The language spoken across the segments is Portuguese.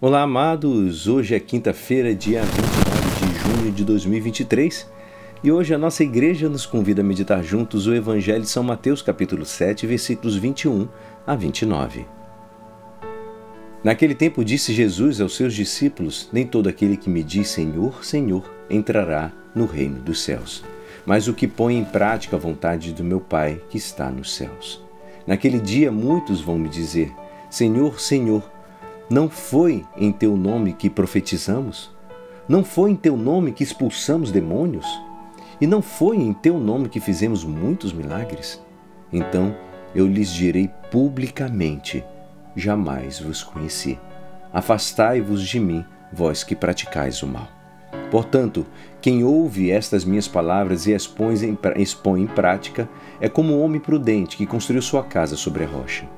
Olá, amados! Hoje é quinta-feira, dia 29 de junho de 2023 e hoje a nossa igreja nos convida a meditar juntos o Evangelho de São Mateus, capítulo 7, versículos 21 a 29. Naquele tempo disse Jesus aos seus discípulos: Nem todo aquele que me diz Senhor, Senhor entrará no reino dos céus, mas o que põe em prática a vontade do meu Pai que está nos céus. Naquele dia muitos vão me dizer: Senhor, Senhor, não foi em teu nome que profetizamos? Não foi em teu nome que expulsamos demônios? E não foi em teu nome que fizemos muitos milagres? Então eu lhes direi publicamente: jamais vos conheci. Afastai-vos de mim, vós que praticais o mal. Portanto, quem ouve estas minhas palavras e as expõe em prática é como um homem prudente que construiu sua casa sobre a rocha.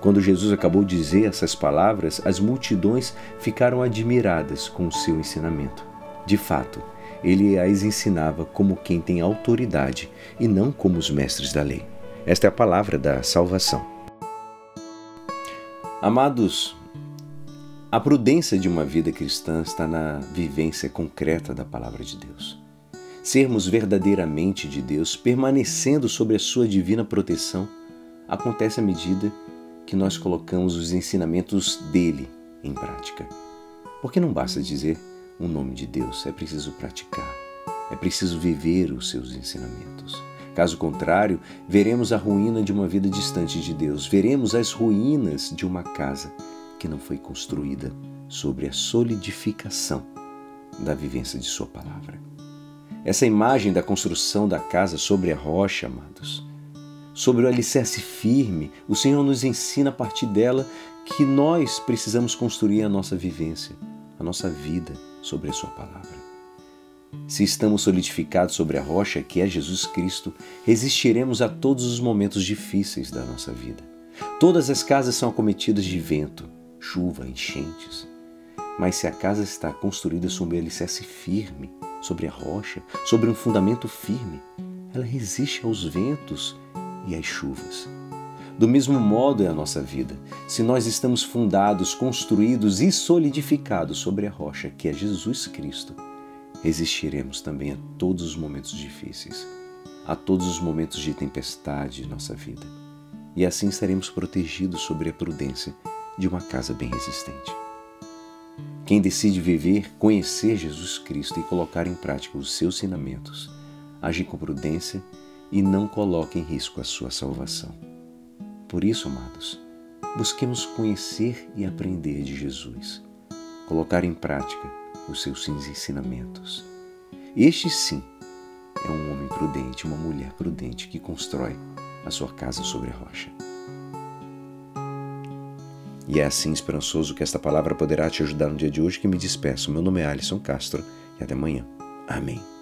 Quando Jesus acabou de dizer essas palavras, as multidões ficaram admiradas com o seu ensinamento. De fato, ele as ensinava como quem tem autoridade e não como os mestres da lei. Esta é a palavra da salvação. Amados, a prudência de uma vida cristã está na vivência concreta da palavra de Deus. Sermos verdadeiramente de Deus, permanecendo sob a sua divina proteção, acontece à medida que nós colocamos os ensinamentos dele em prática. Porque não basta dizer o nome de Deus, é preciso praticar, é preciso viver os seus ensinamentos. Caso contrário, veremos a ruína de uma vida distante de Deus, veremos as ruínas de uma casa que não foi construída sobre a solidificação da vivência de Sua palavra. Essa imagem da construção da casa sobre a rocha, amados, sobre o alicerce firme, o Senhor nos ensina a partir dela que nós precisamos construir a nossa vivência, a nossa vida sobre a Sua palavra. Se estamos solidificados sobre a rocha, que é Jesus Cristo, resistiremos a todos os momentos difíceis da nossa vida. Todas as casas são acometidas de vento, chuva, enchentes. Mas se a casa está construída sobre um alicerce firme, sobre a rocha, sobre um fundamento firme, ela resiste aos ventos e as chuvas. Do mesmo modo é a nossa vida. Se nós estamos fundados, construídos e solidificados sobre a rocha, que é Jesus Cristo, resistiremos também a todos os momentos difíceis, a todos os momentos de tempestade de nossa vida. E assim seremos protegidos sobre a prudência de uma casa bem resistente. Quem decide viver, conhecer Jesus Cristo e colocar em prática os seus ensinamentos, age com prudência e não coloca em risco a sua salvação. Por isso, amados, busquemos conhecer e aprender de Jesus, colocar em prática os seus ensinamentos. Este sim é um homem prudente, uma mulher prudente que constrói a sua casa sobre a rocha. E é assim esperançoso que esta palavra poderá te ajudar no dia de hoje que me despeço. Meu nome é Alisson Castro e até amanhã. Amém.